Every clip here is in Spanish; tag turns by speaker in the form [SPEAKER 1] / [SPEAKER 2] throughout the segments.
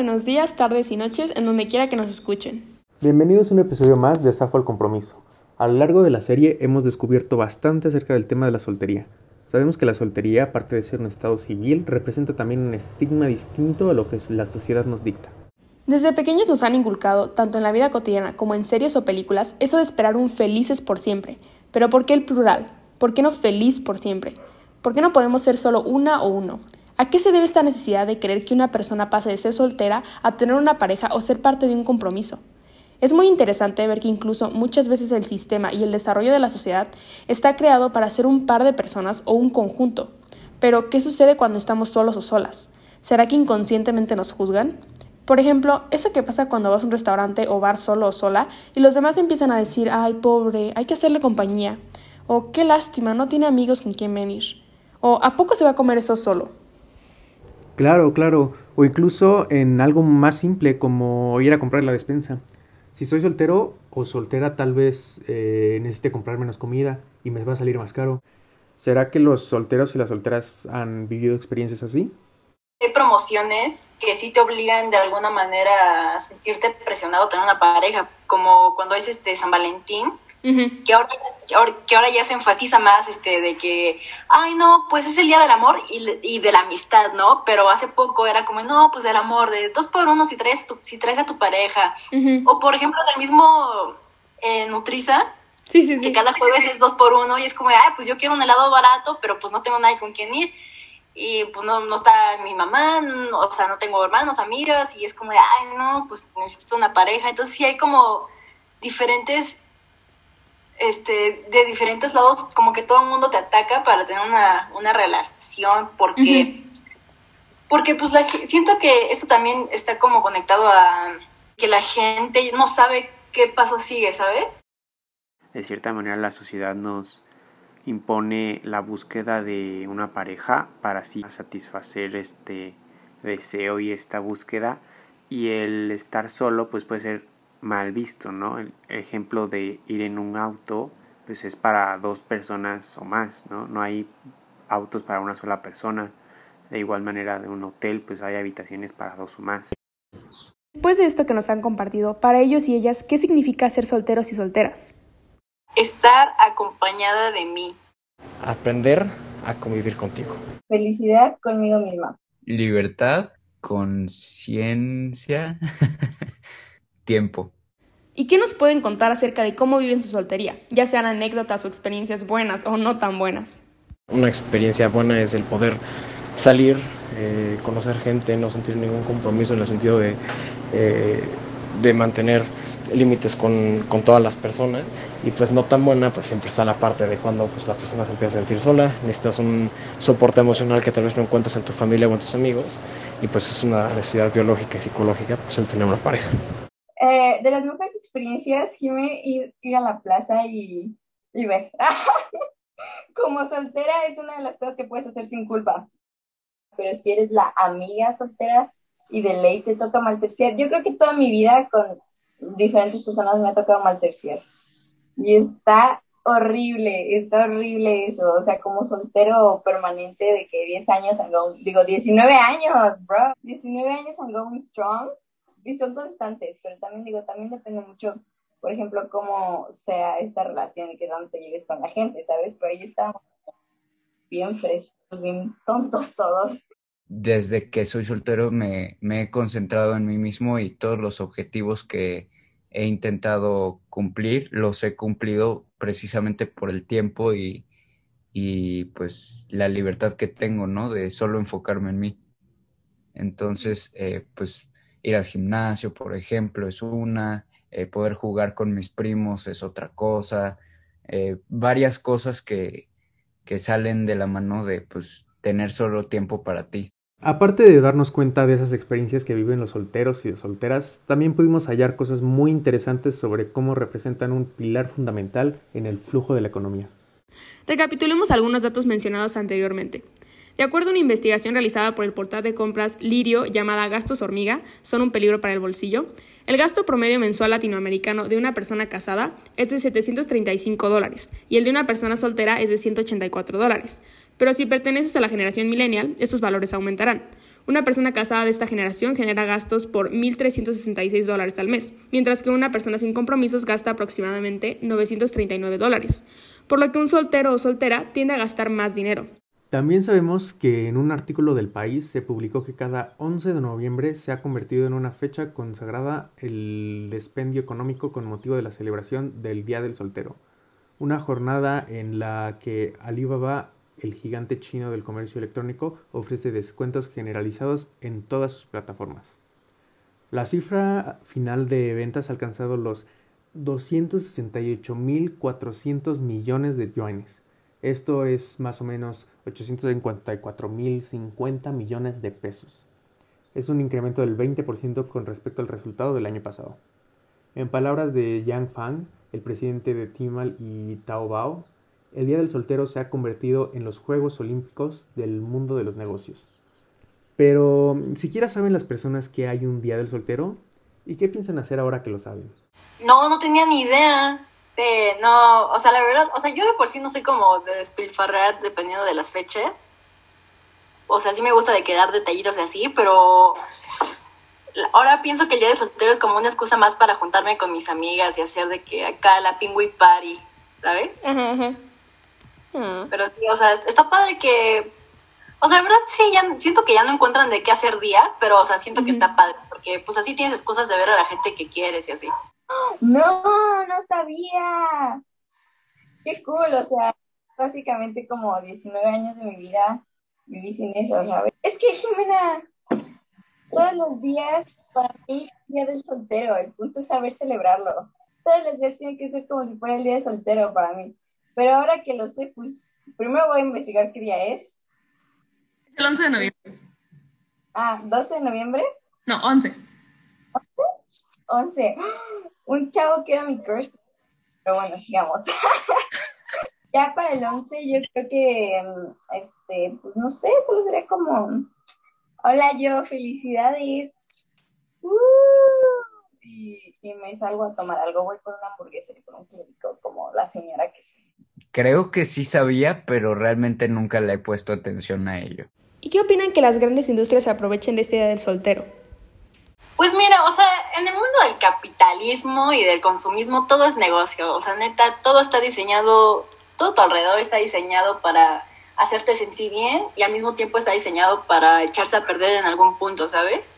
[SPEAKER 1] buenos días, tardes y noches, en donde quiera que nos escuchen.
[SPEAKER 2] Bienvenidos a un episodio más de Zafo al Compromiso. A lo largo de la serie hemos descubierto bastante acerca del tema de la soltería. Sabemos que la soltería, aparte de ser un estado civil, representa también un estigma distinto a lo que la sociedad nos dicta.
[SPEAKER 1] Desde pequeños nos han inculcado, tanto en la vida cotidiana como en series o películas, eso de esperar un felices por siempre. Pero ¿por qué el plural? ¿Por qué no feliz por siempre? ¿Por qué no podemos ser solo una o uno? ¿A qué se debe esta necesidad de querer que una persona pase de ser soltera a tener una pareja o ser parte de un compromiso? Es muy interesante ver que incluso muchas veces el sistema y el desarrollo de la sociedad está creado para ser un par de personas o un conjunto. Pero, ¿qué sucede cuando estamos solos o solas? ¿Será que inconscientemente nos juzgan? Por ejemplo, eso que pasa cuando vas a un restaurante o bar solo o sola y los demás empiezan a decir, ay, pobre, hay que hacerle compañía. O qué lástima, no tiene amigos con quien venir. O ¿a poco se va a comer eso solo?
[SPEAKER 2] Claro, claro. O incluso en algo más simple como ir a comprar la despensa. Si soy soltero o soltera, tal vez eh, necesite comprar menos comida y me va a salir más caro. ¿Será que los solteros y las solteras han vivido experiencias así?
[SPEAKER 3] Hay promociones que sí te obligan de alguna manera a sentirte presionado a tener una pareja, como cuando es este San Valentín, que, ahora, que, ahora, ya se enfatiza más este de que, ay no, pues es el día del amor y, y, de la amistad, ¿no? Pero hace poco era como, no, pues el amor, de dos por uno si traes, si traes a tu pareja. O por ejemplo, del mismo eh, Nutriza,
[SPEAKER 1] sí, sí, sí.
[SPEAKER 3] que cada jueves es dos por uno y es como, ay, pues yo quiero un helado barato, pero pues no tengo nadie con quien ir. Y pues no, no está mi mamá, o sea, no tengo hermanos, amigas, y es como de, ay, no, pues necesito una pareja. Entonces sí hay como diferentes este, de diferentes lados, como que todo el mundo te ataca para tener una, una relación, porque, porque pues la, siento que esto también está como conectado a que la gente no sabe qué paso sigue, ¿sabes?
[SPEAKER 4] De cierta manera la sociedad nos impone la búsqueda de una pareja para así satisfacer este deseo y esta búsqueda y el estar solo pues puede ser mal visto, ¿no? El ejemplo de ir en un auto, pues es para dos personas o más, ¿no? No hay autos para una sola persona. De igual manera, de un hotel, pues hay habitaciones para dos o más.
[SPEAKER 1] Después de esto que nos han compartido, para ellos y ellas, ¿qué significa ser solteros y solteras?
[SPEAKER 3] Estar acompañada de mí.
[SPEAKER 5] Aprender a convivir contigo.
[SPEAKER 6] Felicidad conmigo misma.
[SPEAKER 7] Libertad, conciencia. tiempo.
[SPEAKER 1] ¿Y qué nos pueden contar acerca de cómo viven su soltería, ya sean anécdotas o experiencias buenas o no tan buenas?
[SPEAKER 5] Una experiencia buena es el poder salir, eh, conocer gente, no sentir ningún compromiso en el sentido de, eh, de mantener límites con, con, todas las personas. Y pues no tan buena, pues siempre está la parte de cuando pues, la persona se empieza a sentir sola, necesitas un soporte emocional que tal vez no encuentras en tu familia o en tus amigos. Y pues es una necesidad biológica y psicológica, pues el tener una pareja.
[SPEAKER 6] Eh, de las mejores experiencias, Jime, ir, a la plaza y, y ver. Como soltera es una de las cosas que puedes hacer sin culpa. Pero si eres la amiga soltera y de ley te toca malterciar, yo creo que toda mi vida con diferentes personas me ha tocado malterciar. Y está horrible, está horrible eso. O sea, como soltero permanente de que 10 años, digo, 19 años, bro. 19 años I'm going strong y son constantes, pero también digo, también depende mucho, por ejemplo, cómo sea esta relación y que dónde te lleves con la gente, ¿sabes? Pero ahí estamos bien frescos, bien tontos todos.
[SPEAKER 7] Desde que soy soltero me, me he concentrado en mí mismo y todos los objetivos que he intentado cumplir los he cumplido precisamente por el tiempo y, y pues la libertad que tengo, ¿no? De solo enfocarme en mí. Entonces, eh, pues ir al gimnasio, por ejemplo, es una, eh, poder jugar con mis primos es otra cosa, eh, varias cosas que, que salen de la mano de pues tener solo tiempo para ti.
[SPEAKER 2] Aparte de darnos cuenta de esas experiencias que viven los solteros y las solteras, también pudimos hallar cosas muy interesantes sobre cómo representan un pilar fundamental en el flujo de la economía.
[SPEAKER 1] Recapitulemos algunos datos mencionados anteriormente. De acuerdo a una investigación realizada por el portal de compras Lirio llamada Gastos Hormiga, son un peligro para el bolsillo, el gasto promedio mensual latinoamericano de una persona casada es de 735 dólares y el de una persona soltera es de 184 dólares. Pero si perteneces a la generación millennial, estos valores aumentarán. Una persona casada de esta generación genera gastos por 1.366 dólares al mes, mientras que una persona sin compromisos gasta aproximadamente 939 dólares, por lo que un soltero o soltera tiende a gastar más dinero.
[SPEAKER 2] También sabemos que en un artículo del país se publicó que cada 11 de noviembre se ha convertido en una fecha consagrada el despendio económico con motivo de la celebración del Día del Soltero, una jornada en la que Alibaba, el gigante chino del comercio electrónico, ofrece descuentos generalizados en todas sus plataformas. La cifra final de ventas ha alcanzado los 268.400 millones de yuanes. Esto es más o menos 854.050 millones de pesos. Es un incremento del 20% con respecto al resultado del año pasado. En palabras de Yang Fang, el presidente de Timal y Taobao, el Día del Soltero se ha convertido en los Juegos Olímpicos del mundo de los negocios. Pero, ¿siquiera saben las personas que hay un Día del Soltero? ¿Y qué piensan hacer ahora que lo saben?
[SPEAKER 3] No, no tenía ni idea. No, o sea, la verdad, o sea, yo de por sí no soy como de despilfarrar dependiendo de las fechas. O sea, sí me gusta de quedar detallitos y así, pero ahora pienso que el día de soltero es como una excusa más para juntarme con mis amigas y hacer de que acá la pingüi party, ¿sabes?
[SPEAKER 1] Ah.
[SPEAKER 3] Pero sí, o sea, está padre que, o sea, la verdad sí, ya siento que ya no encuentran de qué hacer días, pero, o sea, siento que está padre, porque pues así tienes excusas de ver a la gente que quieres y así.
[SPEAKER 6] No, no sabía. Qué cool, o sea, básicamente como 19 años de mi vida viví sin eso, ¿sabes? Es que, Jimena, todos los días para mí es el día del soltero, el punto es saber celebrarlo. Todos los días tiene que ser como si fuera el día de soltero para mí. Pero ahora que lo sé, pues primero voy a investigar qué día es.
[SPEAKER 1] Es el 11 de noviembre.
[SPEAKER 6] Ah, 12 de noviembre.
[SPEAKER 1] No, 11.
[SPEAKER 6] 11. Un chavo que era mi crush. Pero bueno, sigamos. ya para el 11 yo creo que, mm, este, pues no sé, solo sería como, hola yo, felicidades. Uh, y, y me salgo a tomar algo, voy por una hamburguesa y por un clínico como la señora que soy.
[SPEAKER 7] Creo que sí sabía, pero realmente nunca le he puesto atención a ello.
[SPEAKER 1] ¿Y qué opinan que las grandes industrias se aprovechen de este día del soltero?
[SPEAKER 3] Pues mira, o sea, en el mundo del capitalismo y del consumismo todo es negocio, o sea, neta, todo está diseñado, todo tu alrededor está diseñado para hacerte sentir bien y al mismo tiempo está diseñado para echarse a perder en algún punto, ¿sabes?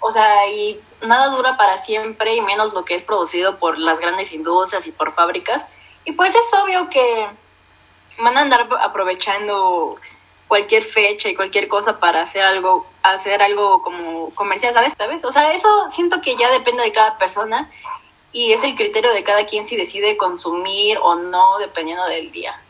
[SPEAKER 3] O sea, y nada dura para siempre y menos lo que es producido por las grandes industrias y por fábricas. Y pues es obvio que van a andar aprovechando cualquier fecha y cualquier cosa para hacer algo, hacer algo como comercial, ¿sabes? ¿sabes? O sea, eso siento que ya depende de cada persona y es el criterio de cada quien si decide consumir o no dependiendo del día.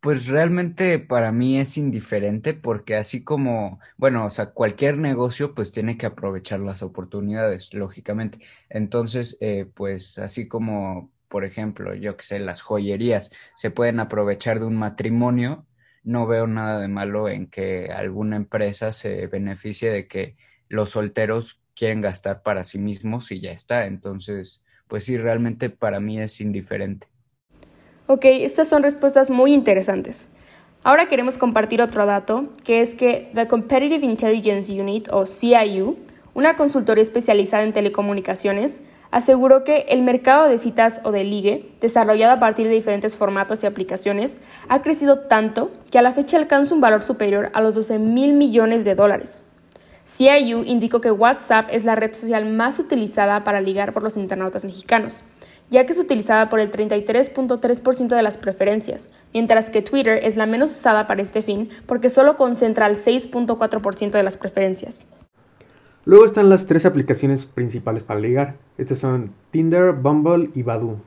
[SPEAKER 7] Pues realmente para mí es indiferente porque así como, bueno, o sea, cualquier negocio pues tiene que aprovechar las oportunidades, lógicamente. Entonces, eh, pues así como, por ejemplo, yo que sé, las joyerías se pueden aprovechar de un matrimonio, no veo nada de malo en que alguna empresa se beneficie de que los solteros quieren gastar para sí mismos y ya está. Entonces, pues sí, realmente para mí es indiferente.
[SPEAKER 1] Ok, estas son respuestas muy interesantes. Ahora queremos compartir otro dato, que es que The Competitive Intelligence Unit, o CIU, una consultoría especializada en telecomunicaciones, aseguró que el mercado de citas o de ligue, desarrollado a partir de diferentes formatos y aplicaciones, ha crecido tanto que a la fecha alcanza un valor superior a los 12 mil millones de dólares. CIU indicó que WhatsApp es la red social más utilizada para ligar por los internautas mexicanos, ya que es utilizada por el 33.3% de las preferencias, mientras que Twitter es la menos usada para este fin porque solo concentra el 6.4% de las preferencias.
[SPEAKER 2] Luego están las tres aplicaciones principales para ligar. Estas son Tinder, Bumble y Badoo,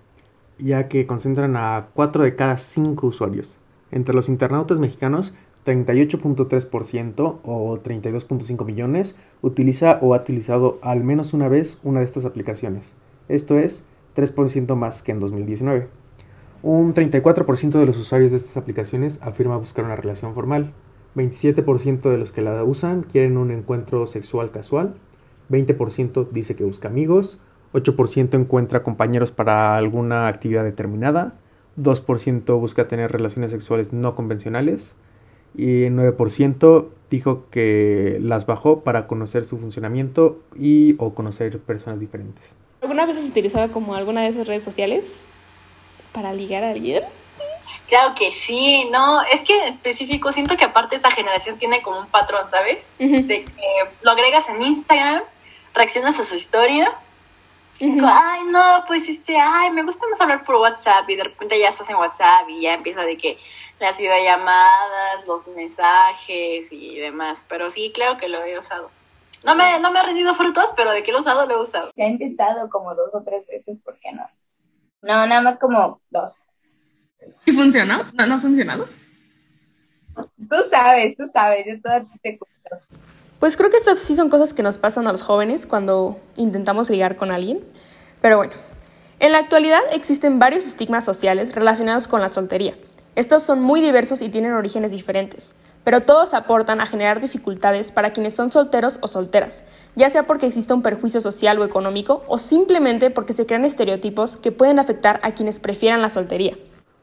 [SPEAKER 2] ya que concentran a 4 de cada 5 usuarios. Entre los internautas mexicanos, 38.3% o 32.5 millones utiliza o ha utilizado al menos una vez una de estas aplicaciones. Esto es 3% más que en 2019. Un 34% de los usuarios de estas aplicaciones afirma buscar una relación formal. 27% de los que la usan quieren un encuentro sexual casual. 20% dice que busca amigos. 8% encuentra compañeros para alguna actividad determinada. 2% busca tener relaciones sexuales no convencionales. y el 9% dijo que las bajó para conocer su funcionamiento y o conocer personas diferentes.
[SPEAKER 1] ¿Alguna vez has utilizado como alguna de esas redes sociales para ligar a alguien?
[SPEAKER 3] Claro que sí, no, es que en específico siento que aparte esta generación tiene como un patrón, ¿sabes? De que lo agregas en Instagram, reaccionas a su historia, y digo, ay, no, pues este, ay, me gusta más hablar por WhatsApp y de repente ya estás en WhatsApp y ya empieza de que las videollamadas, los mensajes y demás, pero sí, claro que lo he usado. No me, no me ha rendido frutos, pero de que lo he usado, lo he usado.
[SPEAKER 6] Se ha intentado como dos o tres veces, ¿por qué no? No, nada más como dos.
[SPEAKER 1] ¿Y funcionó? ¿No, no ha funcionado?
[SPEAKER 6] Tú sabes, tú sabes, yo toda te cuento.
[SPEAKER 1] Pues creo que estas sí son cosas que nos pasan a los jóvenes cuando intentamos ligar con alguien. Pero bueno, en la actualidad existen varios estigmas sociales relacionados con la soltería. Estos son muy diversos y tienen orígenes diferentes, pero todos aportan a generar dificultades para quienes son solteros o solteras, ya sea porque exista un perjuicio social o económico o simplemente porque se crean estereotipos que pueden afectar a quienes prefieran la soltería.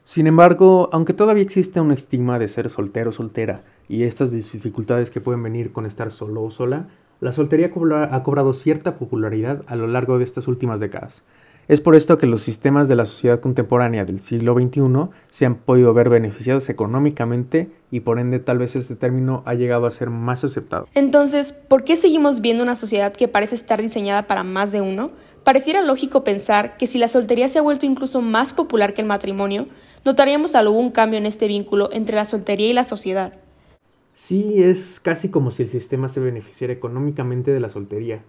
[SPEAKER 2] Sin embargo, aunque todavía existe un estigma de ser soltero o soltera y estas dificultades que pueden venir con estar solo o sola, la soltería ha cobrado cierta popularidad a lo largo de estas últimas décadas. Es por esto que los sistemas de la sociedad contemporánea del siglo XXI se han podido ver beneficiados económicamente y por ende tal vez este término ha llegado a ser más aceptado.
[SPEAKER 1] Entonces, ¿por qué seguimos viendo una sociedad que parece estar diseñada para más de uno? Pareciera lógico pensar que si la soltería se ha vuelto incluso más popular que el matrimonio, notaríamos algún cambio en este vínculo entre la soltería y la sociedad.
[SPEAKER 2] Sí, es casi como si el sistema se beneficiara económicamente de la soltería,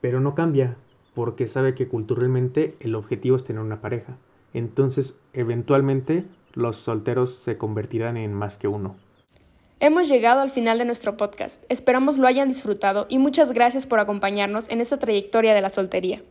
[SPEAKER 2] pero no cambia, porque sabe que culturalmente el objetivo es tener una pareja. Entonces, eventualmente, los solteros se convertirán en más que uno.
[SPEAKER 1] Hemos llegado al final de nuestro podcast. Esperamos lo hayan disfrutado y muchas gracias por acompañarnos en esta trayectoria de la soltería.